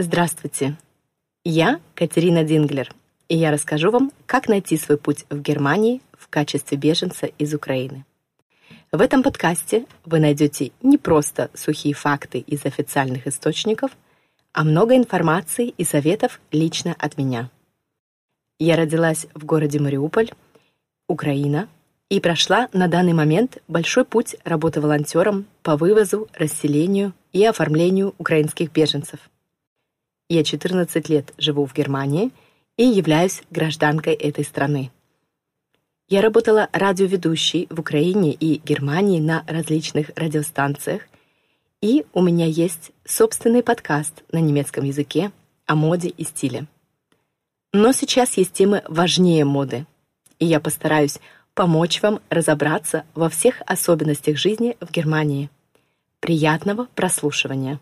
Здравствуйте! Я Катерина Динглер, и я расскажу вам, как найти свой путь в Германии в качестве беженца из Украины. В этом подкасте вы найдете не просто сухие факты из официальных источников, а много информации и советов лично от меня. Я родилась в городе Мариуполь, Украина, и прошла на данный момент большой путь работы волонтером по вывозу, расселению и оформлению украинских беженцев. Я 14 лет живу в Германии и являюсь гражданкой этой страны. Я работала радиоведущей в Украине и Германии на различных радиостанциях, и у меня есть собственный подкаст на немецком языке о моде и стиле. Но сейчас есть темы важнее моды, и я постараюсь помочь вам разобраться во всех особенностях жизни в Германии. Приятного прослушивания!